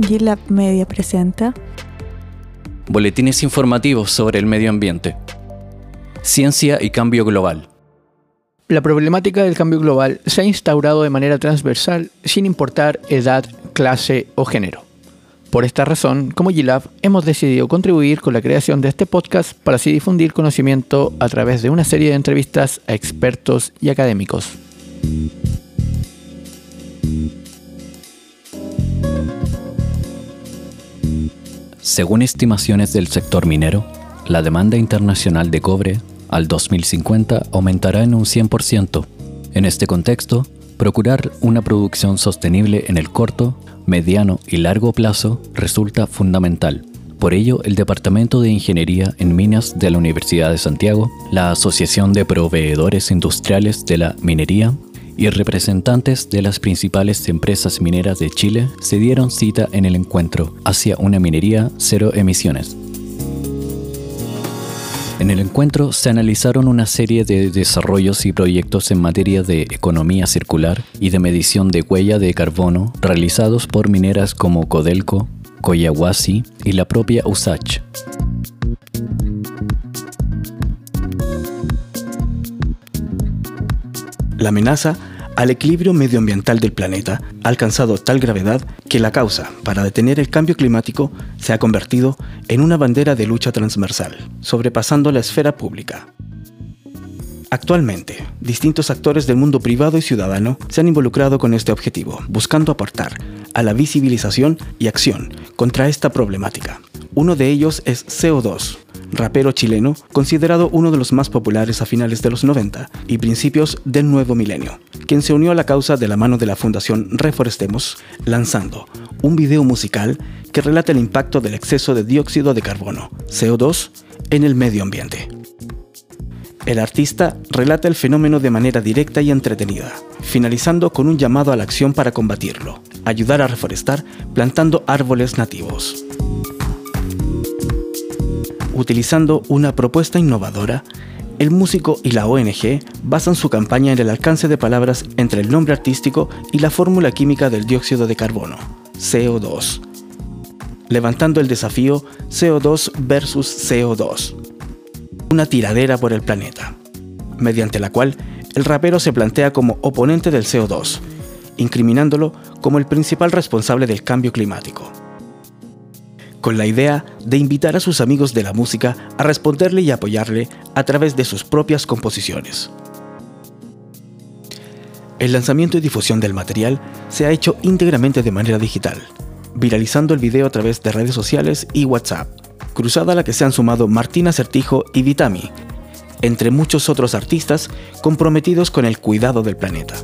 GitLab Media presenta Boletines informativos sobre el medio ambiente. Ciencia y cambio global. La problemática del cambio global se ha instaurado de manera transversal sin importar edad, clase o género. Por esta razón, como GitLab, hemos decidido contribuir con la creación de este podcast para así difundir conocimiento a través de una serie de entrevistas a expertos y académicos. Según estimaciones del sector minero, la demanda internacional de cobre al 2050 aumentará en un 100%. En este contexto, procurar una producción sostenible en el corto, mediano y largo plazo resulta fundamental. Por ello, el Departamento de Ingeniería en Minas de la Universidad de Santiago, la Asociación de Proveedores Industriales de la Minería y representantes de las principales empresas mineras de Chile se dieron cita en el encuentro hacia una minería cero emisiones. En el encuentro se analizaron una serie de desarrollos y proyectos en materia de economía circular y de medición de huella de carbono realizados por mineras como Codelco, Coyahuasi y la propia USACH. La amenaza al equilibrio medioambiental del planeta ha alcanzado tal gravedad que la causa para detener el cambio climático se ha convertido en una bandera de lucha transversal, sobrepasando la esfera pública. Actualmente, distintos actores del mundo privado y ciudadano se han involucrado con este objetivo, buscando aportar a la visibilización y acción contra esta problemática. Uno de ellos es CO2, rapero chileno considerado uno de los más populares a finales de los 90 y principios del nuevo milenio, quien se unió a la causa de la mano de la Fundación Reforestemos, lanzando un video musical que relata el impacto del exceso de dióxido de carbono, CO2, en el medio ambiente. El artista relata el fenómeno de manera directa y entretenida, finalizando con un llamado a la acción para combatirlo, ayudar a reforestar plantando árboles nativos utilizando una propuesta innovadora, el músico y la ONG basan su campaña en el alcance de palabras entre el nombre artístico y la fórmula química del dióxido de carbono, CO2, levantando el desafío CO2 versus CO2, una tiradera por el planeta, mediante la cual el rapero se plantea como oponente del CO2, incriminándolo como el principal responsable del cambio climático con la idea de invitar a sus amigos de la música a responderle y apoyarle a través de sus propias composiciones. El lanzamiento y difusión del material se ha hecho íntegramente de manera digital, viralizando el video a través de redes sociales y WhatsApp, cruzada a la que se han sumado Martina Certijo y Vitami, entre muchos otros artistas comprometidos con el cuidado del planeta.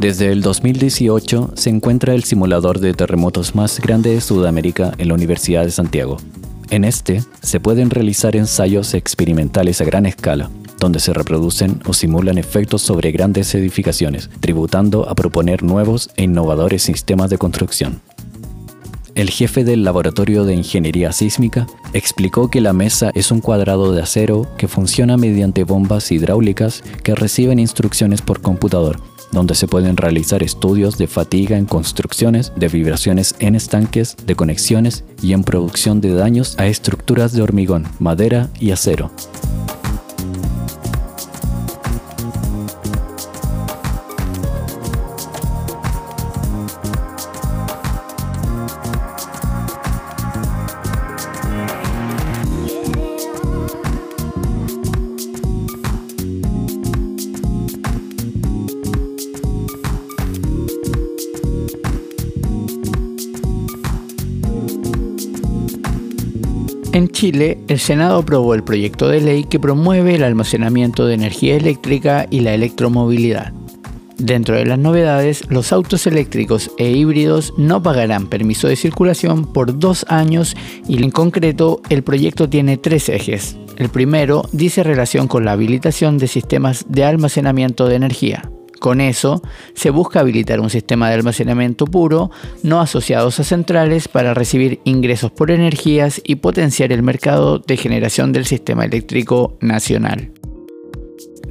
Desde el 2018 se encuentra el simulador de terremotos más grande de Sudamérica en la Universidad de Santiago. En este se pueden realizar ensayos experimentales a gran escala, donde se reproducen o simulan efectos sobre grandes edificaciones, tributando a proponer nuevos e innovadores sistemas de construcción. El jefe del Laboratorio de Ingeniería Sísmica explicó que la mesa es un cuadrado de acero que funciona mediante bombas hidráulicas que reciben instrucciones por computador donde se pueden realizar estudios de fatiga en construcciones, de vibraciones en estanques, de conexiones y en producción de daños a estructuras de hormigón, madera y acero. En Chile, el Senado aprobó el proyecto de ley que promueve el almacenamiento de energía eléctrica y la electromovilidad. Dentro de las novedades, los autos eléctricos e híbridos no pagarán permiso de circulación por dos años y en concreto el proyecto tiene tres ejes. El primero dice relación con la habilitación de sistemas de almacenamiento de energía. Con eso, se busca habilitar un sistema de almacenamiento puro, no asociados a centrales, para recibir ingresos por energías y potenciar el mercado de generación del sistema eléctrico nacional.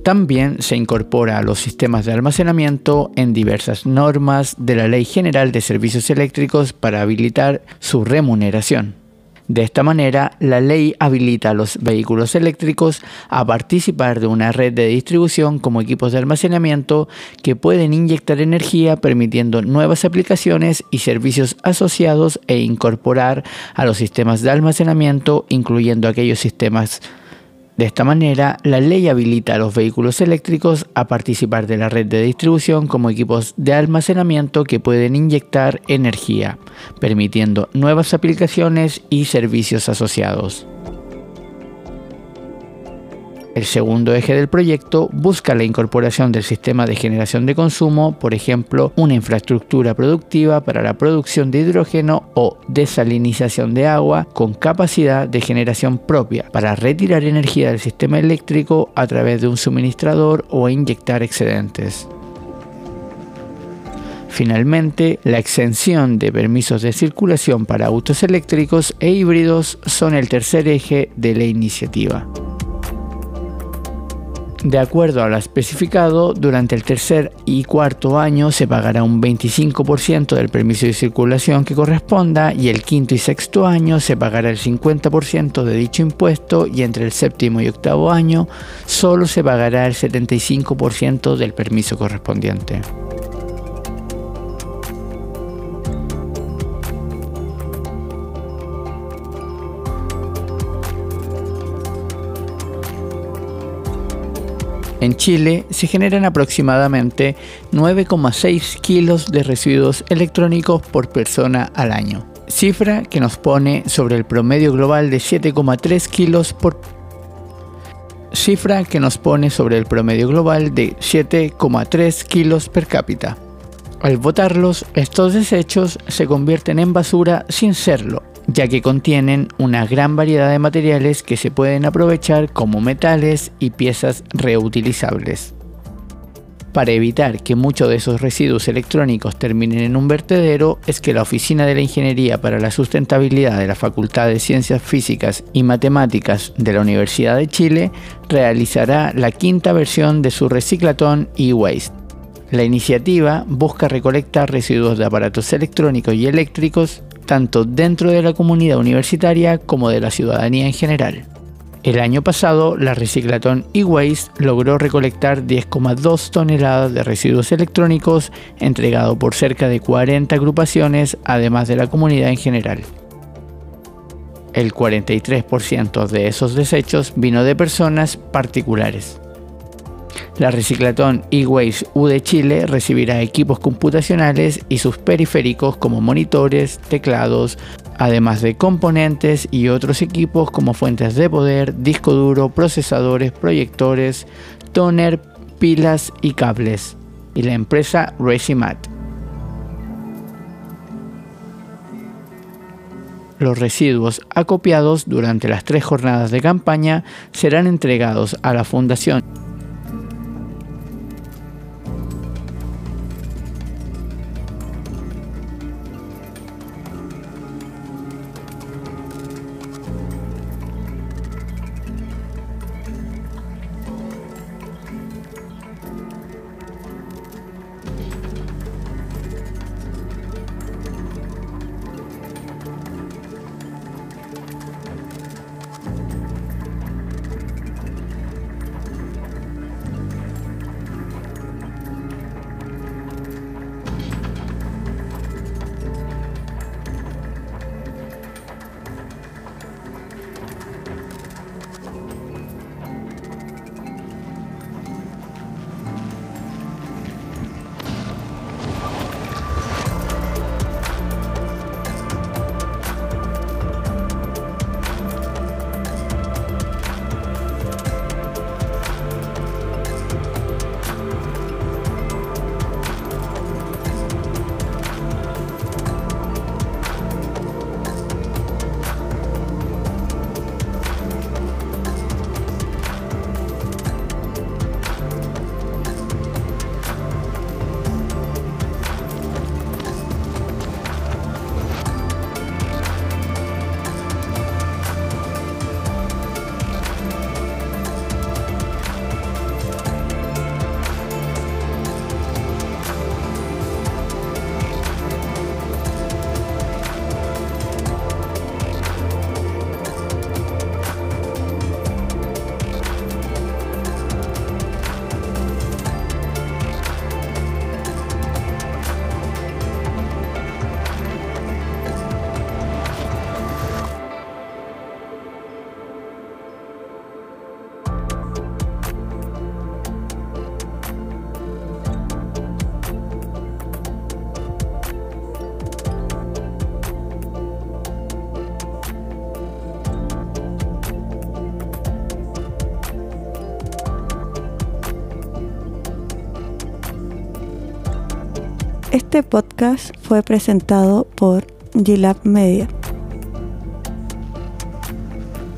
También se incorpora a los sistemas de almacenamiento en diversas normas de la Ley General de Servicios Eléctricos para habilitar su remuneración. De esta manera, la ley habilita a los vehículos eléctricos a participar de una red de distribución como equipos de almacenamiento que pueden inyectar energía permitiendo nuevas aplicaciones y servicios asociados e incorporar a los sistemas de almacenamiento, incluyendo aquellos sistemas de esta manera, la ley habilita a los vehículos eléctricos a participar de la red de distribución como equipos de almacenamiento que pueden inyectar energía, permitiendo nuevas aplicaciones y servicios asociados. El segundo eje del proyecto busca la incorporación del sistema de generación de consumo, por ejemplo, una infraestructura productiva para la producción de hidrógeno o desalinización de agua con capacidad de generación propia para retirar energía del sistema eléctrico a través de un suministrador o inyectar excedentes. Finalmente, la exención de permisos de circulación para autos eléctricos e híbridos son el tercer eje de la iniciativa. De acuerdo a lo especificado, durante el tercer y cuarto año se pagará un 25% del permiso de circulación que corresponda y el quinto y sexto año se pagará el 50% de dicho impuesto y entre el séptimo y octavo año solo se pagará el 75% del permiso correspondiente. En Chile se generan aproximadamente 9,6 kilos de residuos electrónicos por persona al año, cifra que nos pone sobre el promedio global de 7,3 kilos por cifra que nos pone sobre el promedio global de 7,3 kilos per cápita. Al botarlos, estos desechos se convierten en basura sin serlo, ya que contienen una gran variedad de materiales que se pueden aprovechar como metales y piezas reutilizables. Para evitar que muchos de esos residuos electrónicos terminen en un vertedero, es que la Oficina de la Ingeniería para la Sustentabilidad de la Facultad de Ciencias Físicas y Matemáticas de la Universidad de Chile realizará la quinta versión de su reciclatón e-waste. La iniciativa busca recolectar residuos de aparatos electrónicos y eléctricos tanto dentro de la comunidad universitaria como de la ciudadanía en general. El año pasado, la Reciclatón e-Waste logró recolectar 10,2 toneladas de residuos electrónicos entregado por cerca de 40 agrupaciones, además de la comunidad en general. El 43% de esos desechos vino de personas particulares. La Reciclatón e-Waste U de Chile recibirá equipos computacionales y sus periféricos como monitores, teclados, además de componentes y otros equipos como fuentes de poder, disco duro, procesadores, proyectores, toner, pilas y cables. Y la empresa Recimat. Los residuos acopiados durante las tres jornadas de campaña serán entregados a la Fundación Este podcast fue presentado por Gilab Media.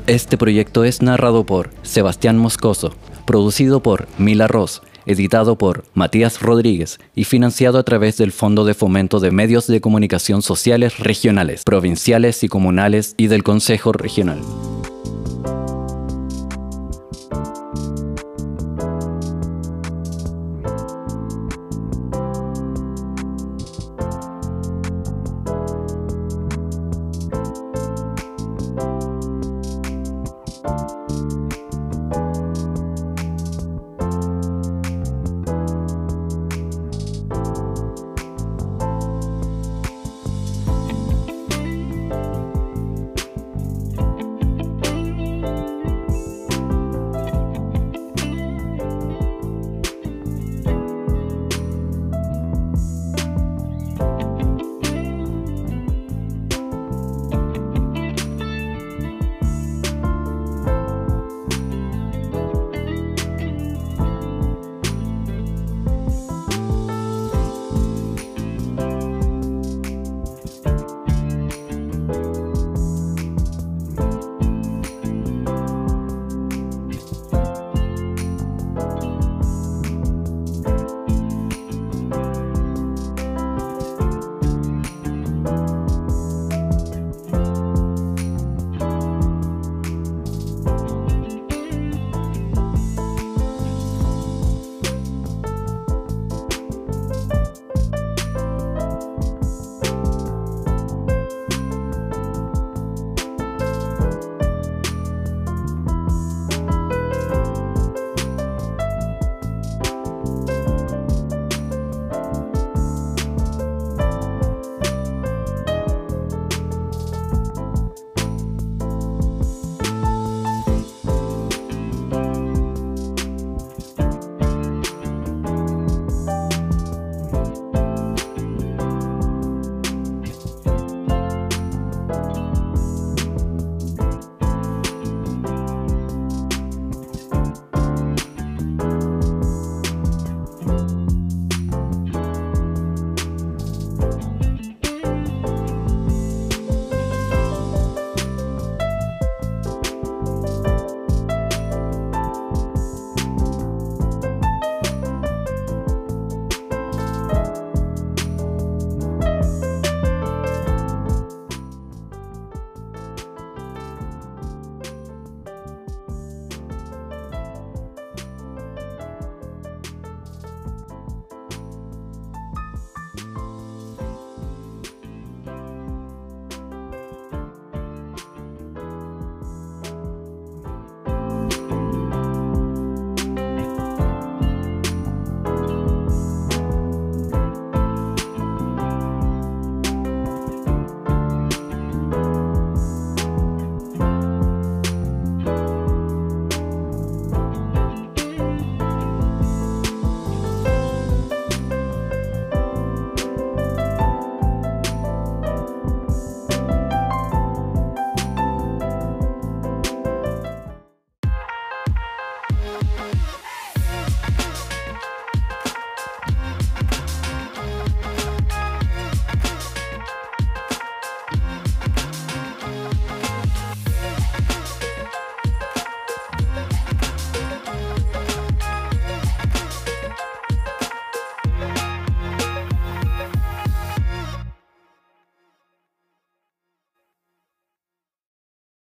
Este proyecto es narrado por Sebastián Moscoso, producido por Mila Ross, editado por Matías Rodríguez y financiado a través del Fondo de Fomento de Medios de Comunicación Sociales Regionales, Provinciales y Comunales y del Consejo Regional.